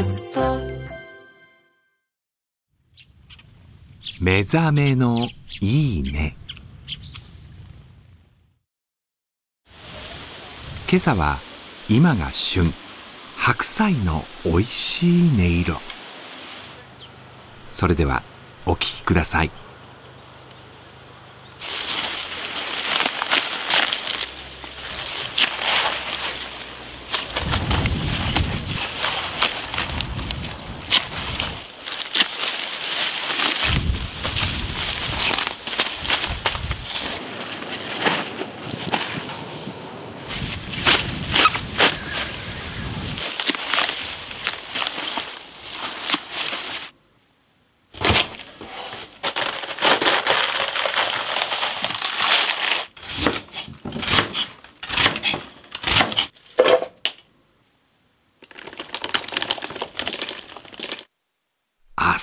ャスト。目覚めのいいね。今朝は今が旬。白菜のおいしい音色。それではお聴きください。